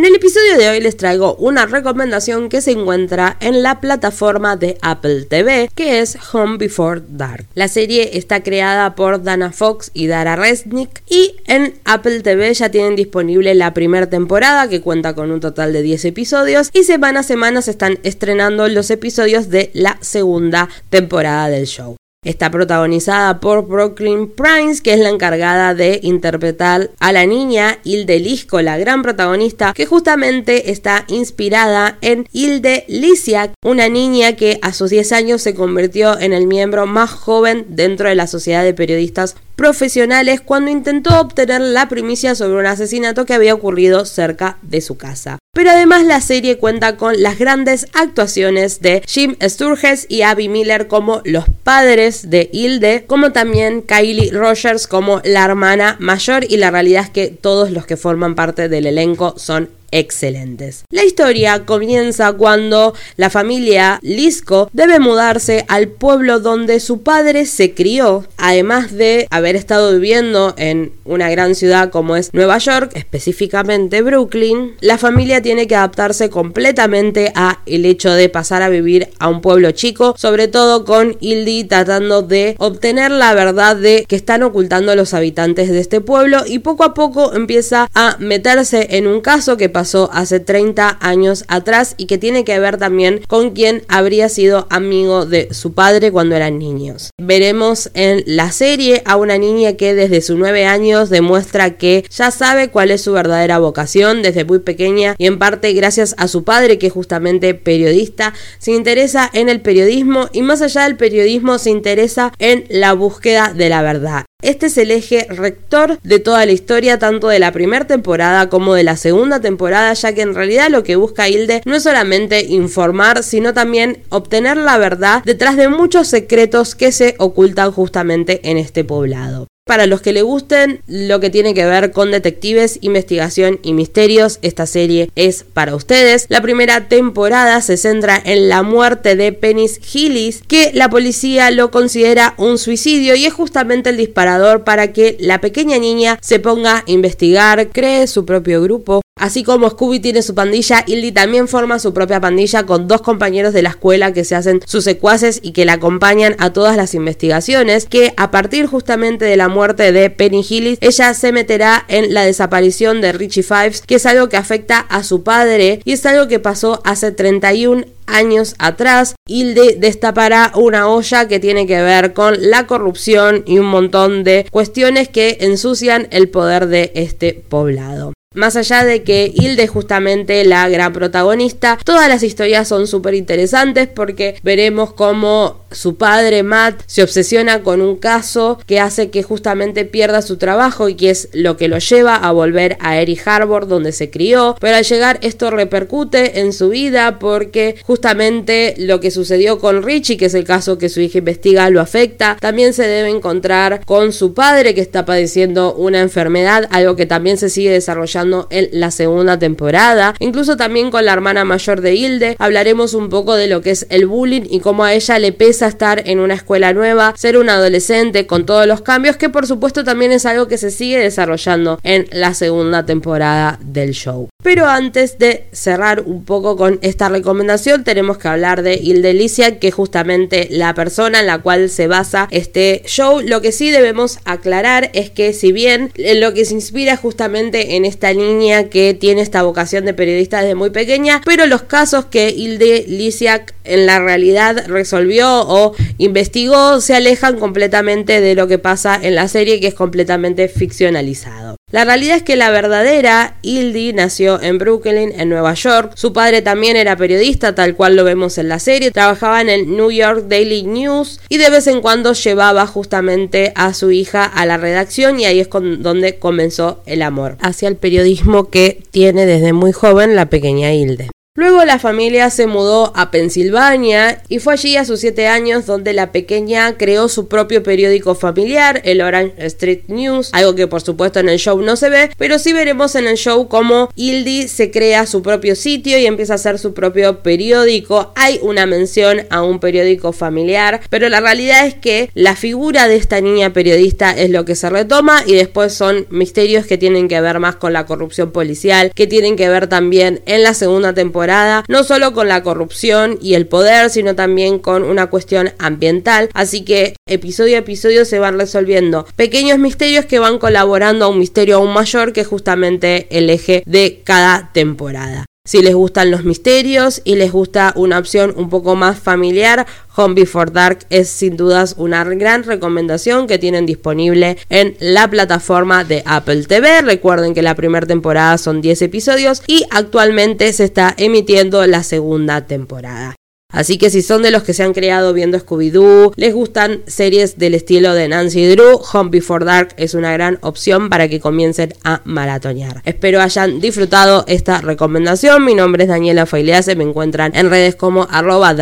en el episodio de hoy les traigo una recomendación que se encuentra en la plataforma de Apple TV, que es Home Before Dark. La serie está creada por Dana Fox y Dara Resnick y en Apple TV ya tienen disponible la primera temporada que cuenta con un total de 10 episodios y semana a semana se están estrenando los episodios de la segunda temporada del show. Está protagonizada por Brooklyn Prince, que es la encargada de interpretar a la niña Hilde Lisco, la gran protagonista, que justamente está inspirada en Hilde Lisiak, una niña que a sus 10 años se convirtió en el miembro más joven dentro de la Sociedad de Periodistas Profesionales cuando intentó obtener la primicia sobre un asesinato que había ocurrido cerca de su casa. Pero además la serie cuenta con las grandes actuaciones de Jim Sturges y Abby Miller como los padres de Hilde, como también Kylie Rogers como la hermana mayor y la realidad es que todos los que forman parte del elenco son excelentes. La historia comienza cuando la familia Lisco debe mudarse al pueblo donde su padre se crió, además de haber estado viviendo en una gran ciudad como es Nueva York, específicamente Brooklyn, la familia tiene que adaptarse completamente a el hecho de pasar a vivir a un pueblo chico, sobre todo con Hildy tratando de obtener la verdad de que están ocultando los habitantes de este pueblo y poco a poco empieza a meterse en un caso que pasó hace 30 años atrás y que tiene que ver también con quien habría sido amigo de su padre cuando eran niños. Veremos en la serie a una niña que desde sus 9 años demuestra que ya sabe cuál es su verdadera vocación desde muy pequeña y en parte gracias a su padre que es justamente periodista, se interesa en el periodismo y más allá del periodismo se interesa en la búsqueda de la verdad. Este es el eje rector de toda la historia, tanto de la primera temporada como de la segunda temporada, ya que en realidad lo que busca Hilde no es solamente informar, sino también obtener la verdad detrás de muchos secretos que se ocultan justamente en este poblado. Para los que le gusten lo que tiene que ver con detectives, investigación y misterios, esta serie es para ustedes. La primera temporada se centra en la muerte de Penis Hillis, que la policía lo considera un suicidio y es justamente el disparador para que la pequeña niña se ponga a investigar, cree su propio grupo Así como Scooby tiene su pandilla, Hildy también forma su propia pandilla con dos compañeros de la escuela que se hacen sus secuaces y que la acompañan a todas las investigaciones, que a partir justamente de la muerte de Penny Hillis, ella se meterá en la desaparición de Richie Fives, que es algo que afecta a su padre y es algo que pasó hace 31 años atrás. Hilde destapará una olla que tiene que ver con la corrupción y un montón de cuestiones que ensucian el poder de este poblado. Más allá de que Hilde es justamente la gran protagonista, todas las historias son súper interesantes porque veremos cómo su padre Matt se obsesiona con un caso que hace que justamente pierda su trabajo y que es lo que lo lleva a volver a Eric Harbor donde se crió, pero al llegar esto repercute en su vida porque justamente lo que sucedió con Richie, que es el caso que su hija investiga, lo afecta, también se debe encontrar con su padre que está padeciendo una enfermedad, algo que también se sigue desarrollando en la segunda temporada. Incluso también con la hermana mayor de Hilde. Hablaremos un poco de lo que es el bullying y cómo a ella le pesa estar en una escuela nueva, ser una adolescente con todos los cambios que por supuesto también es algo que se sigue desarrollando en la segunda temporada del show. Pero antes de cerrar un poco con esta recomendación, tenemos que hablar de Hilde Licia, que es justamente la persona en la cual se basa este show. Lo que sí debemos aclarar es que si bien lo que se inspira justamente en esta niña que tiene esta vocación de periodista desde muy pequeña, pero los casos que Hilde Lisiak en la realidad resolvió o investigó se alejan completamente de lo que pasa en la serie que es completamente ficcionalizado. La realidad es que la verdadera Hildy nació en Brooklyn, en Nueva York. Su padre también era periodista, tal cual lo vemos en la serie. Trabajaba en el New York Daily News y de vez en cuando llevaba justamente a su hija a la redacción y ahí es donde comenzó el amor hacia el periodismo que tiene desde muy joven la pequeña Hilde. Luego la familia se mudó a Pensilvania y fue allí a sus 7 años donde la pequeña creó su propio periódico familiar, el Orange Street News, algo que por supuesto en el show no se ve, pero sí veremos en el show cómo Hildy se crea su propio sitio y empieza a hacer su propio periódico. Hay una mención a un periódico familiar, pero la realidad es que la figura de esta niña periodista es lo que se retoma y después son misterios que tienen que ver más con la corrupción policial, que tienen que ver también en la segunda temporada no solo con la corrupción y el poder, sino también con una cuestión ambiental. Así que episodio a episodio se van resolviendo pequeños misterios que van colaborando a un misterio aún mayor que es justamente el eje de cada temporada. Si les gustan los misterios y les gusta una opción un poco más familiar, Home Before Dark es sin dudas una gran recomendación que tienen disponible en la plataforma de Apple TV. Recuerden que la primera temporada son 10 episodios y actualmente se está emitiendo la segunda temporada. Así que si son de los que se han creado viendo Scooby-Doo, les gustan series del estilo de Nancy Drew, Home Before Dark es una gran opción para que comiencen a maratonear. Espero hayan disfrutado esta recomendación. Mi nombre es Daniela Failease, me encuentran en redes como arroba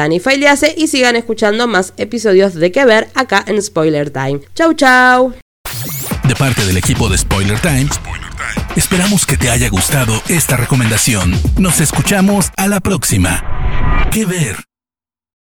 y sigan escuchando más episodios de que ver acá en Spoiler Time. Chau chau. De parte del equipo de Spoiler Time, esperamos que te haya gustado esta recomendación. Nos escuchamos a la próxima. ¿Qué ver?